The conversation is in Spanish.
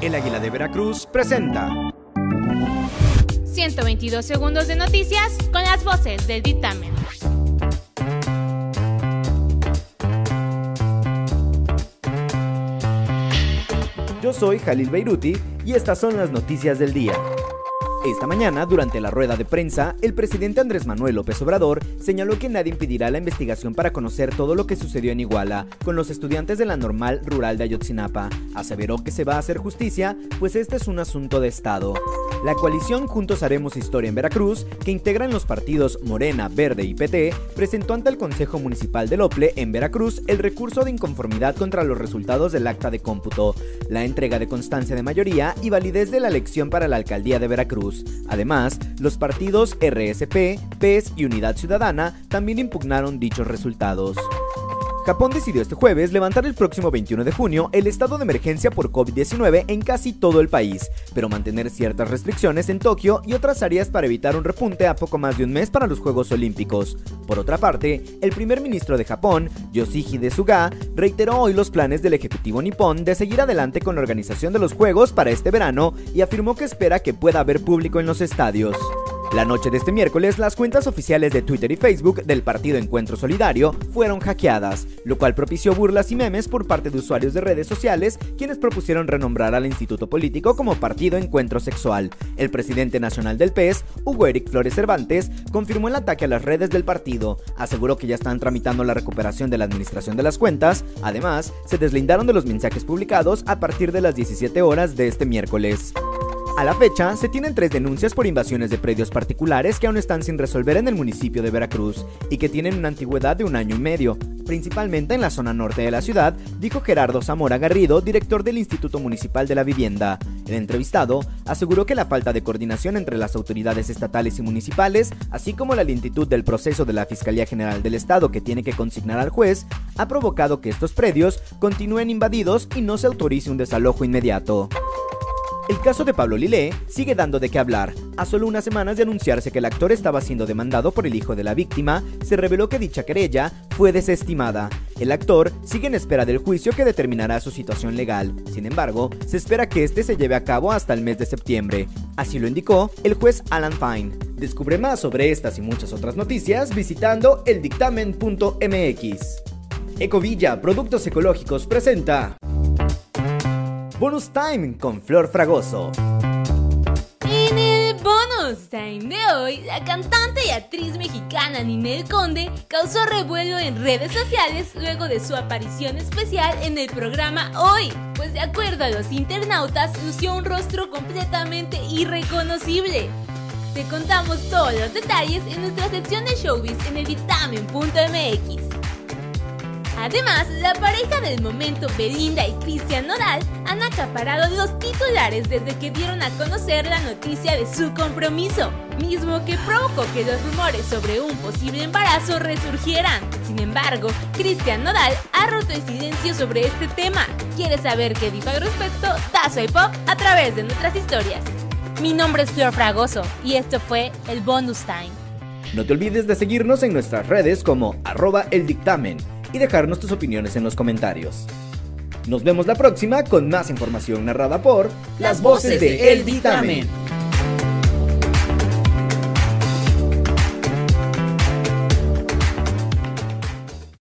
El Águila de Veracruz presenta 122 segundos de noticias con las voces del dictamen. Yo soy Jalil Beiruti y estas son las noticias del día. Esta mañana, durante la rueda de prensa, el presidente Andrés Manuel López Obrador señaló que nadie impedirá la investigación para conocer todo lo que sucedió en Iguala con los estudiantes de la normal rural de Ayotzinapa. Aseveró que se va a hacer justicia, pues este es un asunto de Estado. La coalición Juntos Haremos Historia en Veracruz, que integran los partidos Morena, Verde y PT, presentó ante el Consejo Municipal de Lople en Veracruz el recurso de inconformidad contra los resultados del acta de cómputo, la entrega de constancia de mayoría y validez de la elección para la alcaldía de Veracruz. Además, los partidos RSP, PES y Unidad Ciudadana también impugnaron dichos resultados. Japón decidió este jueves levantar el próximo 21 de junio el estado de emergencia por COVID-19 en casi todo el país, pero mantener ciertas restricciones en Tokio y otras áreas para evitar un repunte a poco más de un mes para los Juegos Olímpicos. Por otra parte, el primer ministro de Japón, Yoshihide Suga, reiteró hoy los planes del Ejecutivo nipón de seguir adelante con la organización de los Juegos para este verano y afirmó que espera que pueda haber público en los estadios. La noche de este miércoles, las cuentas oficiales de Twitter y Facebook del Partido Encuentro Solidario fueron hackeadas, lo cual propició burlas y memes por parte de usuarios de redes sociales, quienes propusieron renombrar al instituto político como Partido Encuentro Sexual. El presidente nacional del PES, Hugo Eric Flores Cervantes, confirmó el ataque a las redes del partido, aseguró que ya están tramitando la recuperación de la administración de las cuentas, además, se deslindaron de los mensajes publicados a partir de las 17 horas de este miércoles. A la fecha, se tienen tres denuncias por invasiones de predios particulares que aún están sin resolver en el municipio de Veracruz y que tienen una antigüedad de un año y medio, principalmente en la zona norte de la ciudad, dijo Gerardo Zamora Garrido, director del Instituto Municipal de la Vivienda. El entrevistado aseguró que la falta de coordinación entre las autoridades estatales y municipales, así como la lentitud del proceso de la Fiscalía General del Estado que tiene que consignar al juez, ha provocado que estos predios continúen invadidos y no se autorice un desalojo inmediato. El caso de Pablo Lilé sigue dando de qué hablar. A solo unas semanas de anunciarse que el actor estaba siendo demandado por el hijo de la víctima, se reveló que dicha querella fue desestimada. El actor sigue en espera del juicio que determinará su situación legal. Sin embargo, se espera que este se lleve a cabo hasta el mes de septiembre. Así lo indicó el juez Alan Fine. Descubre más sobre estas y muchas otras noticias visitando eldictamen.mx. Ecovilla Productos Ecológicos presenta Bonus Time con Flor Fragoso. En el bonus time de hoy, la cantante y actriz mexicana Ninel Conde causó revuelo en redes sociales luego de su aparición especial en el programa Hoy, pues de acuerdo a los internautas lució un rostro completamente irreconocible. Te contamos todos los detalles en nuestra sección de showbiz en el vitamin.mx. Además, la pareja del momento, Belinda y Cristian Nodal, han acaparado los titulares desde que dieron a conocer la noticia de su compromiso, mismo que provocó que los rumores sobre un posible embarazo resurgieran. Sin embargo, Cristian Nodal ha roto el silencio sobre este tema. ¿Quieres saber qué dijo al respecto? Da y pop a través de nuestras historias. Mi nombre es Flor Fragoso y esto fue el Bonus Time. No te olvides de seguirnos en nuestras redes como arroba el dictamen y dejarnos tus opiniones en los comentarios. Nos vemos la próxima con más información narrada por las voces de El Dictamen.